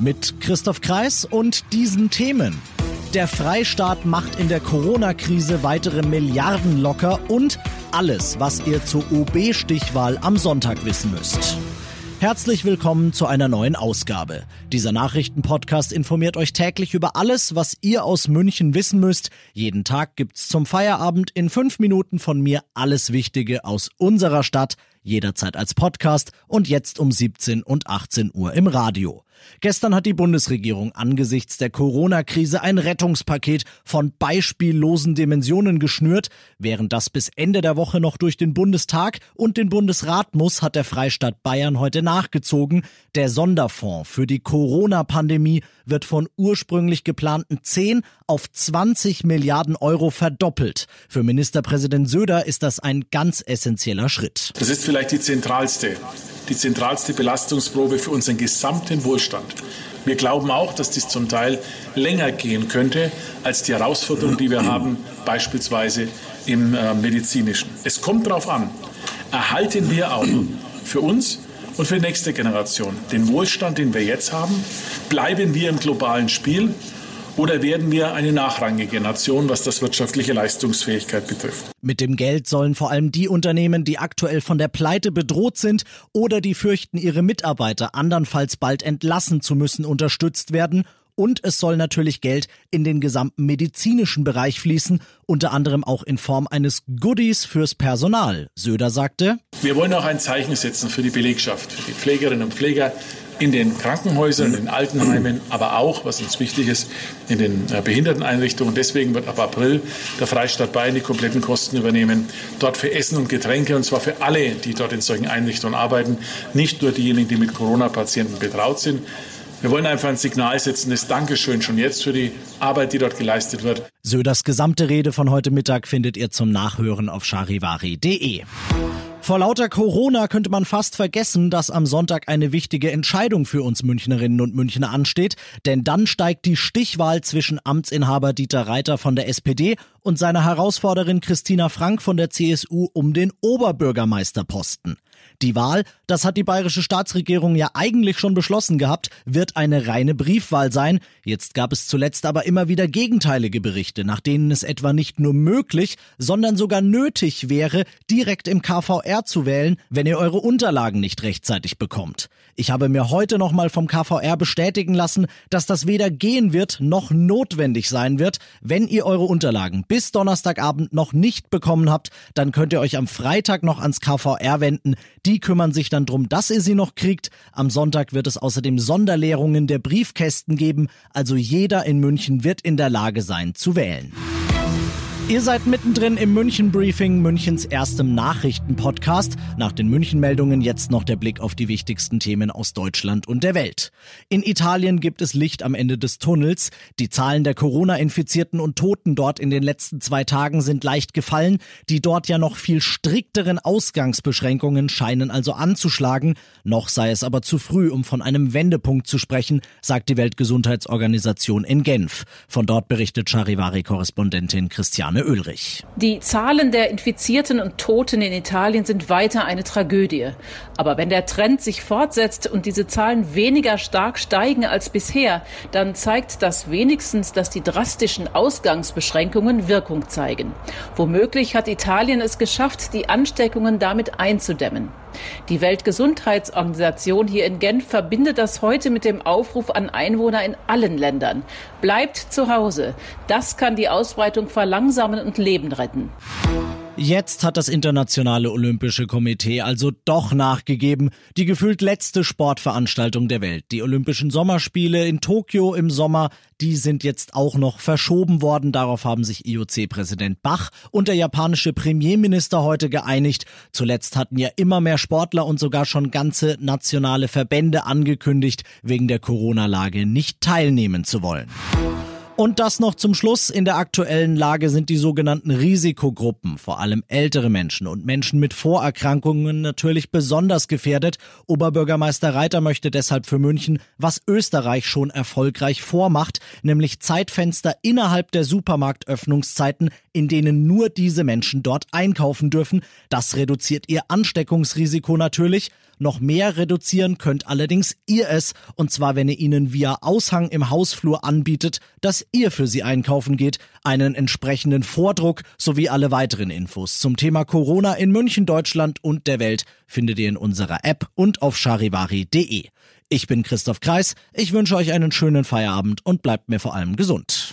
Mit Christoph Kreis und diesen Themen. Der Freistaat macht in der Corona-Krise weitere Milliarden locker und alles, was ihr zur OB-Stichwahl am Sonntag wissen müsst. Herzlich willkommen zu einer neuen Ausgabe. Dieser Nachrichtenpodcast informiert euch täglich über alles, was ihr aus München wissen müsst. Jeden Tag gibt's zum Feierabend in fünf Minuten von mir alles Wichtige aus unserer Stadt, jederzeit als Podcast und jetzt um 17 und 18 Uhr im Radio. Gestern hat die Bundesregierung angesichts der Corona-Krise ein Rettungspaket von beispiellosen Dimensionen geschnürt. Während das bis Ende der Woche noch durch den Bundestag und den Bundesrat muss, hat der Freistaat Bayern heute nachgezogen. Der Sonderfonds für die Corona-Pandemie wird von ursprünglich geplanten 10 auf 20 Milliarden Euro verdoppelt. Für Ministerpräsident Söder ist das ein ganz essentieller Schritt. Das ist vielleicht die zentralste die zentralste Belastungsprobe für unseren gesamten Wohlstand. Wir glauben auch, dass dies zum Teil länger gehen könnte als die Herausforderungen, die wir haben, beispielsweise im äh, medizinischen. Es kommt darauf an, erhalten wir auch für uns und für die nächste Generation den Wohlstand, den wir jetzt haben, bleiben wir im globalen Spiel oder werden wir eine nachrangige Nation, was das wirtschaftliche Leistungsfähigkeit betrifft? Mit dem Geld sollen vor allem die Unternehmen, die aktuell von der Pleite bedroht sind oder die fürchten, ihre Mitarbeiter andernfalls bald entlassen zu müssen, unterstützt werden und es soll natürlich Geld in den gesamten medizinischen Bereich fließen, unter anderem auch in Form eines Goodies fürs Personal. Söder sagte, wir wollen auch ein Zeichen setzen für die Belegschaft, für die Pflegerinnen und Pfleger, in den Krankenhäusern, in den Altenheimen, aber auch, was uns wichtig ist, in den äh, Behinderteneinrichtungen. Deswegen wird ab April der Freistaat Bayern die kompletten Kosten übernehmen. Dort für Essen und Getränke, und zwar für alle, die dort in solchen Einrichtungen arbeiten, nicht nur diejenigen, die mit Corona-Patienten betraut sind. Wir wollen einfach ein Signal setzen, das Dankeschön schon jetzt für die Arbeit, die dort geleistet wird. Söders gesamte Rede von heute Mittag findet ihr zum Nachhören auf charivari.de. Vor lauter Corona könnte man fast vergessen, dass am Sonntag eine wichtige Entscheidung für uns Münchnerinnen und Münchner ansteht, denn dann steigt die Stichwahl zwischen Amtsinhaber Dieter Reiter von der SPD und seiner Herausforderin Christina Frank von der CSU um den Oberbürgermeisterposten. Die Wahl, das hat die bayerische Staatsregierung ja eigentlich schon beschlossen gehabt, wird eine reine Briefwahl sein. Jetzt gab es zuletzt aber immer wieder gegenteilige Berichte, nach denen es etwa nicht nur möglich, sondern sogar nötig wäre, direkt im KVR zu wählen, wenn ihr eure Unterlagen nicht rechtzeitig bekommt. Ich habe mir heute nochmal vom KVR bestätigen lassen, dass das weder gehen wird noch notwendig sein wird. Wenn ihr eure Unterlagen bis Donnerstagabend noch nicht bekommen habt, dann könnt ihr euch am Freitag noch ans KVR wenden. Die kümmern sich dann drum, dass ihr sie noch kriegt. Am Sonntag wird es außerdem Sonderlehrungen der Briefkästen geben, also jeder in München wird in der Lage sein zu wählen. Ihr seid mittendrin im München Briefing, Münchens erstem Nachrichtenpodcast. Nach den München-Meldungen jetzt noch der Blick auf die wichtigsten Themen aus Deutschland und der Welt. In Italien gibt es Licht am Ende des Tunnels. Die Zahlen der Corona-Infizierten und Toten dort in den letzten zwei Tagen sind leicht gefallen. Die dort ja noch viel strikteren Ausgangsbeschränkungen scheinen also anzuschlagen. Noch sei es aber zu früh, um von einem Wendepunkt zu sprechen, sagt die Weltgesundheitsorganisation in Genf. Von dort berichtet Charivari-Korrespondentin Christiane Susanne Ulrich. Die Zahlen der Infizierten und Toten in Italien sind weiter eine Tragödie. Aber wenn der Trend sich fortsetzt und diese Zahlen weniger stark steigen als bisher, dann zeigt das wenigstens, dass die drastischen Ausgangsbeschränkungen Wirkung zeigen. Womöglich hat Italien es geschafft, die Ansteckungen damit einzudämmen. Die Weltgesundheitsorganisation hier in Genf verbindet das heute mit dem Aufruf an Einwohner in allen Ländern. Bleibt zu Hause. Das kann die Ausbreitung verlangsamen und Leben retten. Jetzt hat das Internationale Olympische Komitee also doch nachgegeben. Die gefühlt letzte Sportveranstaltung der Welt, die Olympischen Sommerspiele in Tokio im Sommer, die sind jetzt auch noch verschoben worden. Darauf haben sich IOC-Präsident Bach und der japanische Premierminister heute geeinigt. Zuletzt hatten ja immer mehr Sportler und sogar schon ganze nationale Verbände angekündigt, wegen der Corona-Lage nicht teilnehmen zu wollen. Und das noch zum Schluss. In der aktuellen Lage sind die sogenannten Risikogruppen, vor allem ältere Menschen und Menschen mit Vorerkrankungen natürlich besonders gefährdet. Oberbürgermeister Reiter möchte deshalb für München, was Österreich schon erfolgreich vormacht, nämlich Zeitfenster innerhalb der Supermarktöffnungszeiten, in denen nur diese Menschen dort einkaufen dürfen. Das reduziert ihr Ansteckungsrisiko natürlich. Noch mehr reduzieren könnt allerdings ihr es, und zwar wenn ihr ihnen via Aushang im Hausflur anbietet, dass ihr für sie einkaufen geht, einen entsprechenden Vordruck sowie alle weiteren Infos zum Thema Corona in München, Deutschland und der Welt findet ihr in unserer App und auf charivari.de. Ich bin Christoph Kreis, ich wünsche euch einen schönen Feierabend und bleibt mir vor allem gesund.